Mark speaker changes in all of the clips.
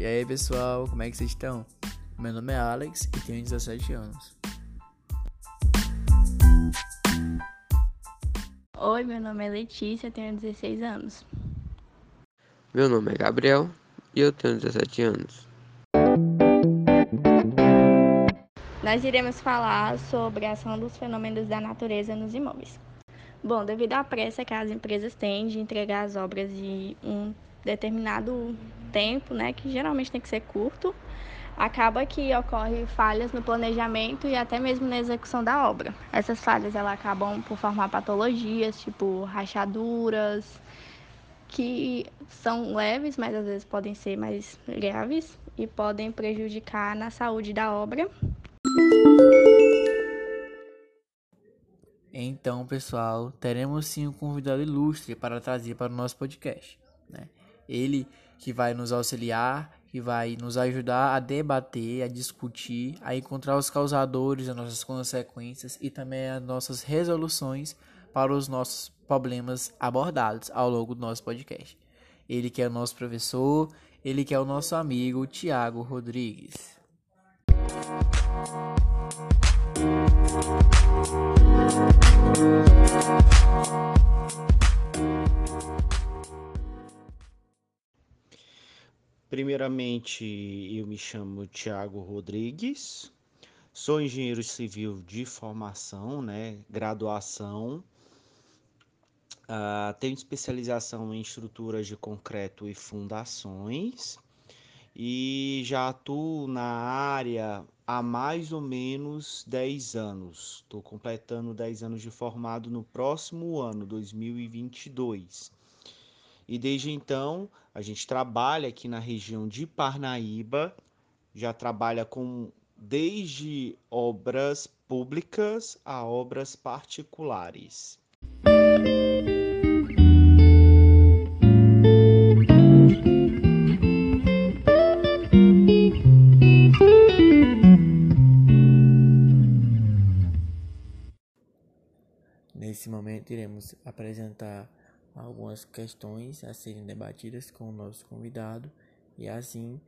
Speaker 1: E aí pessoal, como é que vocês estão? Meu nome é Alex e tenho 17 anos.
Speaker 2: Oi, meu nome é Letícia, tenho 16 anos.
Speaker 3: Meu nome é Gabriel e eu tenho 17 anos.
Speaker 2: Nós iremos falar sobre a ação dos fenômenos da natureza nos imóveis. Bom, devido à pressa que as empresas têm de entregar as obras em um determinado tempo, né, que geralmente tem que ser curto, acaba que ocorre falhas no planejamento e até mesmo na execução da obra. Essas falhas elas acabam por formar patologias, tipo rachaduras, que são leves, mas às vezes podem ser mais graves e podem prejudicar na saúde da obra.
Speaker 1: Então, pessoal, teremos sim um convidado ilustre para trazer para o nosso podcast. Né? Ele que vai nos auxiliar, que vai nos ajudar a debater, a discutir, a encontrar os causadores, as nossas consequências e também as nossas resoluções para os nossos problemas abordados ao longo do nosso podcast. Ele que é o nosso professor, ele que é o nosso amigo Tiago Rodrigues.
Speaker 4: Primeiramente, eu me chamo Tiago Rodrigues, sou engenheiro civil de formação, né, graduação, uh, tenho especialização em estruturas de concreto e fundações e já atuo na área há mais ou menos 10 anos. Estou completando 10 anos de formado no próximo ano, 2022. E desde então, a gente trabalha aqui na região de Parnaíba, já trabalha com desde obras públicas a obras particulares.
Speaker 1: Nesse momento, iremos apresentar algumas questões a serem debatidas com o nosso convidado e assim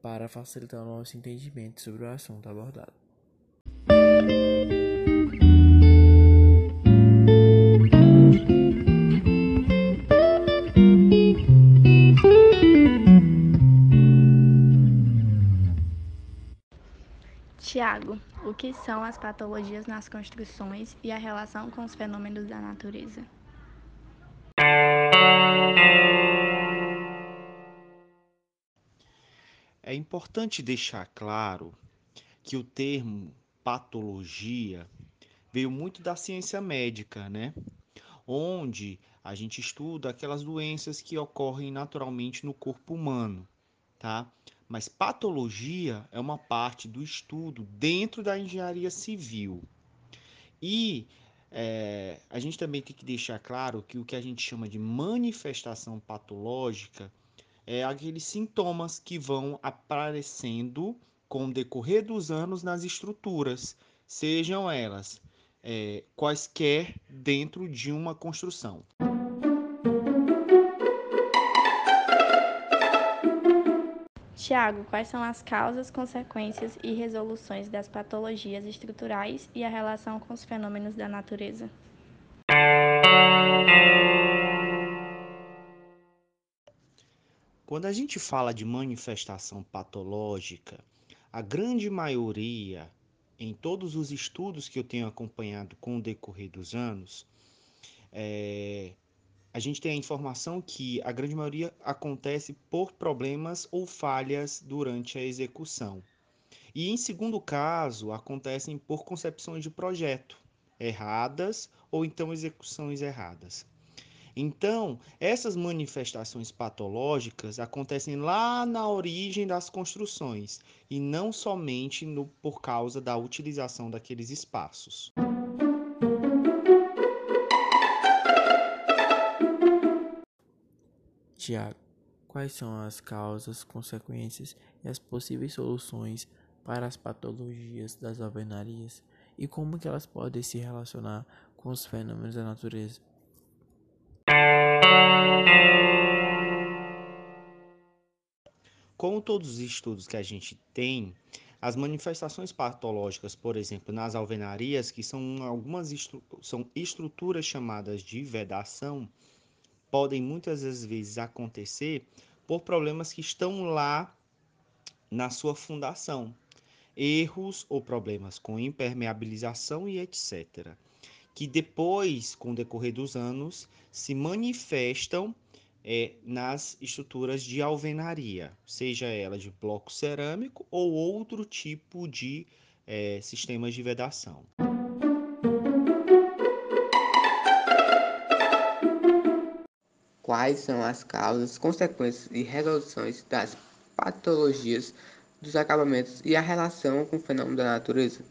Speaker 1: para facilitar o nosso entendimento sobre o assunto abordado.
Speaker 2: Tiago, o que são as patologias nas construções e a relação com os fenômenos da natureza?
Speaker 4: É importante deixar claro que o termo patologia veio muito da ciência médica, né? Onde a gente estuda aquelas doenças que ocorrem naturalmente no corpo humano, tá? Mas patologia é uma parte do estudo dentro da engenharia civil. E é, a gente também tem que deixar claro que o que a gente chama de manifestação patológica é aqueles sintomas que vão aparecendo com o decorrer dos anos nas estruturas, sejam elas é, quaisquer dentro de uma construção.
Speaker 2: Tiago, quais são as causas, consequências e resoluções das patologias estruturais e a relação com os fenômenos da natureza?
Speaker 4: Quando a gente fala de manifestação patológica, a grande maioria, em todos os estudos que eu tenho acompanhado com o decorrer dos anos, é, a gente tem a informação que a grande maioria acontece por problemas ou falhas durante a execução. E em segundo caso, acontecem por concepções de projeto erradas ou então execuções erradas. Então, essas manifestações patológicas acontecem lá na origem das construções e não somente no, por causa da utilização daqueles espaços.
Speaker 1: Tiago, quais são as causas, consequências e as possíveis soluções para as patologias das alvenarias e como que elas podem se relacionar com os fenômenos da natureza?
Speaker 4: Como todos os estudos que a gente tem, as manifestações patológicas, por exemplo, nas alvenarias, que são algumas estru são estruturas chamadas de vedação, podem muitas das vezes acontecer por problemas que estão lá na sua fundação, erros ou problemas com impermeabilização e etc que depois, com o decorrer dos anos, se manifestam é, nas estruturas de alvenaria, seja ela de bloco cerâmico ou outro tipo de é, sistemas de vedação.
Speaker 3: Quais são as causas, consequências e resoluções das patologias dos acabamentos e a relação com o fenômeno da natureza?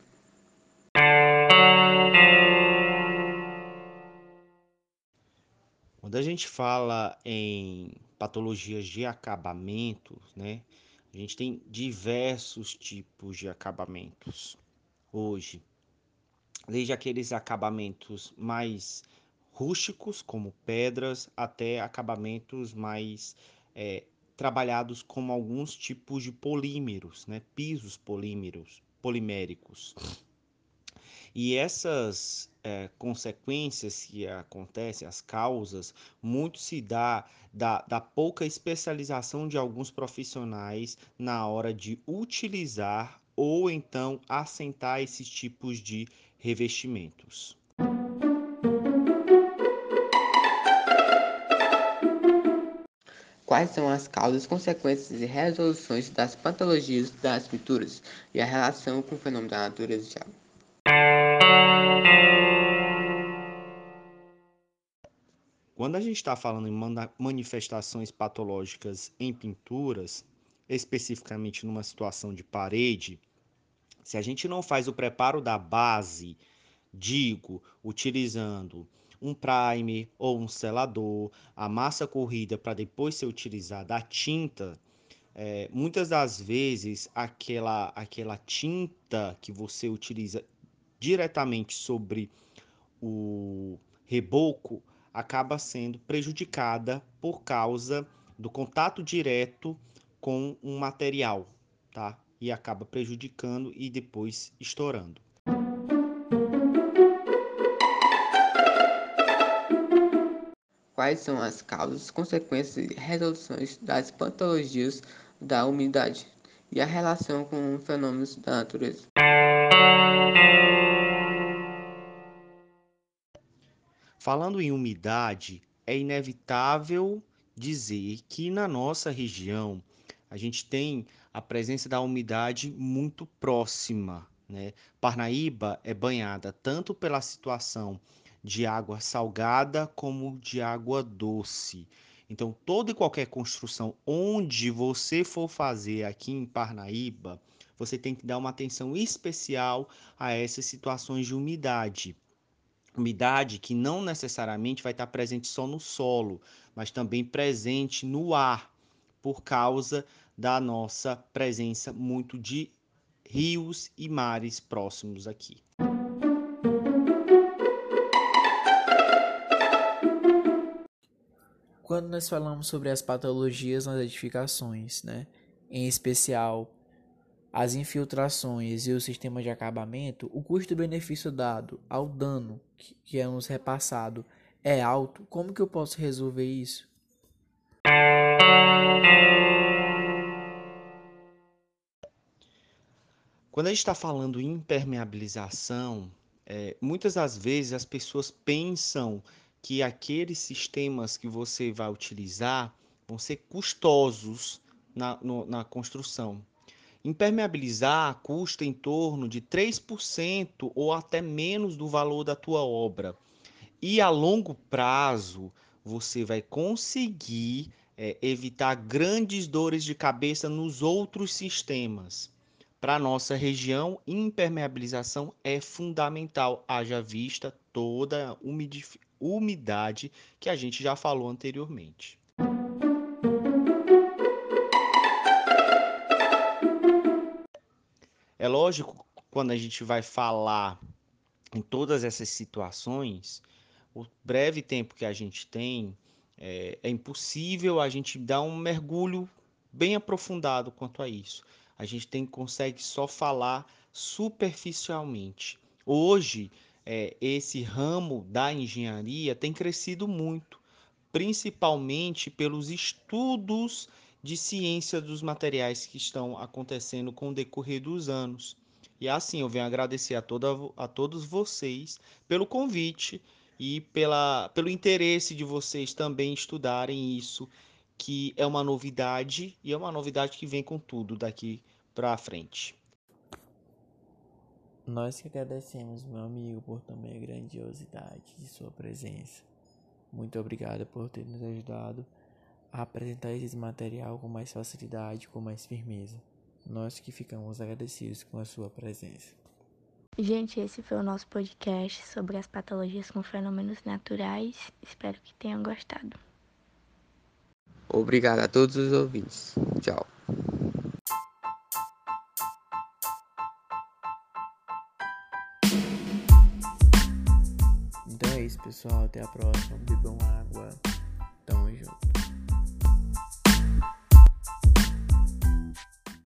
Speaker 4: Quando a gente fala em patologias de acabamento, né, a gente tem diversos tipos de acabamentos hoje. Desde aqueles acabamentos mais rústicos, como pedras, até acabamentos mais é, trabalhados como alguns tipos de polímeros, né, pisos polímeros, poliméricos. E essas é, consequências que acontecem, as causas, muito se dá da, da pouca especialização de alguns profissionais na hora de utilizar ou então assentar esses tipos de revestimentos.
Speaker 3: Quais são as causas, consequências e resoluções das patologias das pinturas e a relação com o fenômeno da natureza?
Speaker 4: Quando a gente está falando em manifestações patológicas em pinturas, especificamente numa situação de parede, se a gente não faz o preparo da base, digo, utilizando um primer ou um selador, a massa corrida para depois ser utilizada a tinta, é, muitas das vezes aquela, aquela tinta que você utiliza diretamente sobre o reboco acaba sendo prejudicada por causa do contato direto com um material, tá? E acaba prejudicando e depois estourando.
Speaker 3: Quais são as causas, consequências e resoluções das patologias da umidade e a relação com fenômenos da natureza?
Speaker 4: Falando em umidade, é inevitável dizer que na nossa região a gente tem a presença da umidade muito próxima. Né? Parnaíba é banhada tanto pela situação de água salgada como de água doce. Então, toda e qualquer construção onde você for fazer aqui em Parnaíba, você tem que dar uma atenção especial a essas situações de umidade umidade que não necessariamente vai estar presente só no solo, mas também presente no ar, por causa da nossa presença muito de rios e mares próximos aqui.
Speaker 1: Quando nós falamos sobre as patologias nas edificações, né, em especial as infiltrações e o sistema de acabamento, o custo-benefício dado ao dano que é nos repassado é alto. Como que eu posso resolver isso?
Speaker 4: Quando a gente está falando em impermeabilização, é, muitas das vezes as pessoas pensam que aqueles sistemas que você vai utilizar vão ser custosos na, no, na construção. Impermeabilizar custa em torno de 3% ou até menos do valor da tua obra. E a longo prazo, você vai conseguir é, evitar grandes dores de cabeça nos outros sistemas. Para nossa região, impermeabilização é fundamental, haja vista toda umidade que a gente já falou anteriormente. É lógico, quando a gente vai falar em todas essas situações, o breve tempo que a gente tem, é, é impossível a gente dar um mergulho bem aprofundado quanto a isso. A gente tem consegue só falar superficialmente. Hoje, é, esse ramo da engenharia tem crescido muito, principalmente pelos estudos de ciência dos materiais que estão acontecendo com o decorrer dos anos. E assim, eu venho agradecer a, toda, a todos vocês pelo convite e pela, pelo interesse de vocês também estudarem isso, que é uma novidade e é uma novidade que vem com tudo daqui para frente.
Speaker 1: Nós que agradecemos, meu amigo, por também a grandiosidade de sua presença. Muito obrigado por ter nos ajudado a apresentar esse material com mais facilidade, com mais firmeza. Nós que ficamos agradecidos com a sua presença.
Speaker 2: Gente, esse foi o nosso podcast sobre as patologias com fenômenos naturais. Espero que tenham gostado.
Speaker 3: Obrigado a todos os ouvintes. Tchau.
Speaker 1: pessoal. Até a próxima. Bebam água. Tamo junto.